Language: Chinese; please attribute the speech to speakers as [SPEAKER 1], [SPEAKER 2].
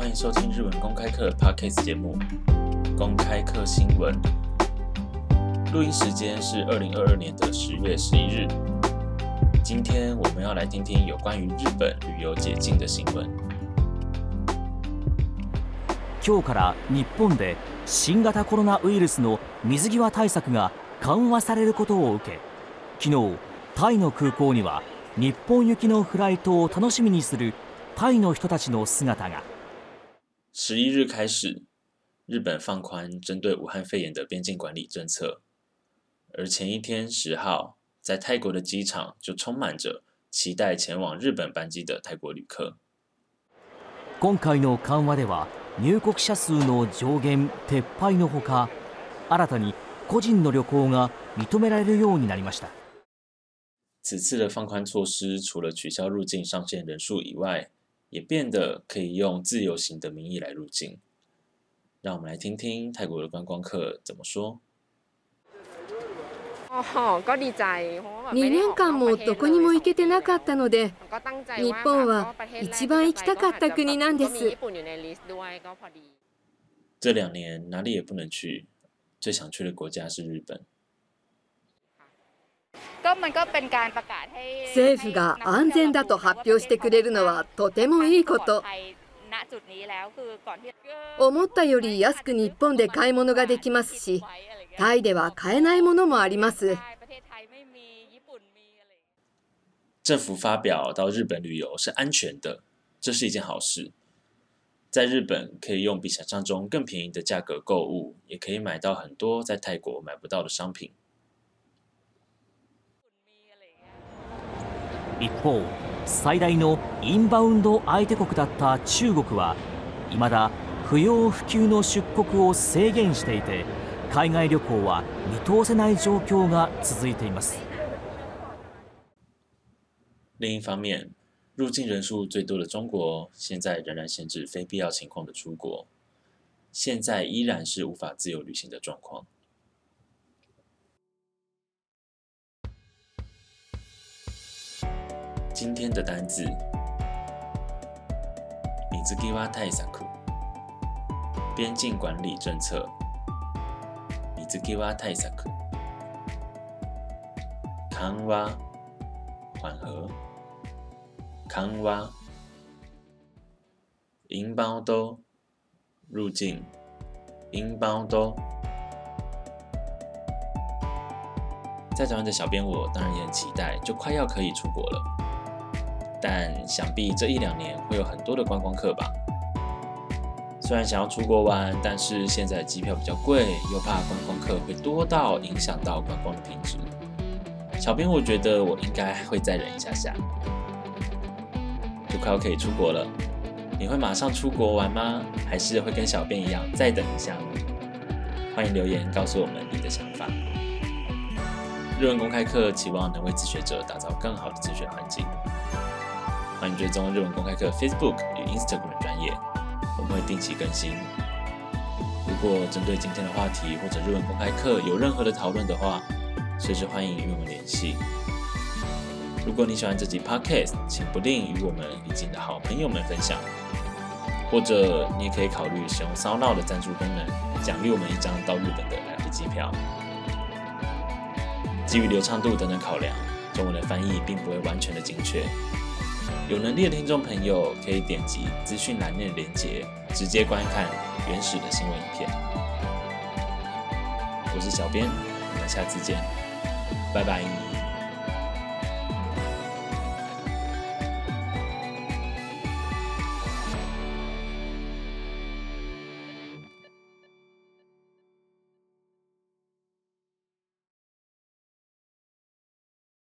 [SPEAKER 1] 欢迎收听日文公开课 Podcast 节目《公开课新闻》。录音时间是二零二二年的十月十一日。今天我们要来听听有关于日本旅游解禁的新闻。
[SPEAKER 2] 今日から日本で新型コロナウイルスの水際対策が緩和されることを受け、昨日タイの空港には日本行きのフライトを楽しみにするタイの人たちの姿が。
[SPEAKER 1] 十一日开始，日本放宽针对武汉肺炎的边境管理政策，而前一天十号，在泰国的机场就充满着期待前往日本班机的泰国旅客。
[SPEAKER 2] 今回の緩和では、入国者数の上限撤廃のほか、新たに個人の旅行が認められるようになりました。
[SPEAKER 1] 此次的放宽措施，除了取消入境上限人数以外，也变得可以用自由行的名义来入境。让我们来听听泰国的观光客怎么说。
[SPEAKER 3] 2年間もどこにも行けてなかったので、日本は一番行きたかった国なんです。
[SPEAKER 1] 这两年哪里也不能去，最想去的国家是日本。
[SPEAKER 3] 政府が安全だと発表してくれるのはとてもいいこと。思ったより安く日本で買い物ができますし、タイでは買えないものもあります。
[SPEAKER 1] 政府发表到日本旅游是安全的，这是一件好事。在日本可以用比想象中更便宜的价格购物，也可以买到很多在泰国买不到的商品。
[SPEAKER 2] 一方最大のインバウンド相手国だった中国はいまだ不要不急の出国を制限していて海外旅行は見通せない状況が続いています
[SPEAKER 1] 另一方面入境人数最多的中国现在仍然限制非必要情况的出国现在依然是无法自由旅行的状况今天的单字，己哇太对策，边境管理政策，你自己哇太对策，宽化缓和。宽化银包都入境，银包都。在台湾的小编我当然也很期待，就快要可以出国了。但想必这一两年会有很多的观光客吧。虽然想要出国玩，但是现在机票比较贵，又怕观光客会多到影响到观光的品质。小编我觉得我应该会再忍一下下。就快要可以出国了，你会马上出国玩吗？还是会跟小编一样再等一下？欢迎留言告诉我们你的想法。日文公开课期望能为自学者打造更好的自学环境。欢迎追踪日文公开课 Facebook 与 Instagram 专业，我们会定期更新。如果针对今天的话题或者日文公开课有任何的讨论的话，随时欢迎与我们联系。如果你喜欢这集 Podcast，请不吝与我们已近的好朋友们分享，或者你也可以考虑使用 Sound 的赞助功能，奖励我们一张到日本的来回机票。基于流畅度等等考量，中文的翻译并不会完全的精确。有能力的听众朋友可以点击资讯栏内的链接，直接观看原始的新闻影片。我是小编，我们下次见，拜拜。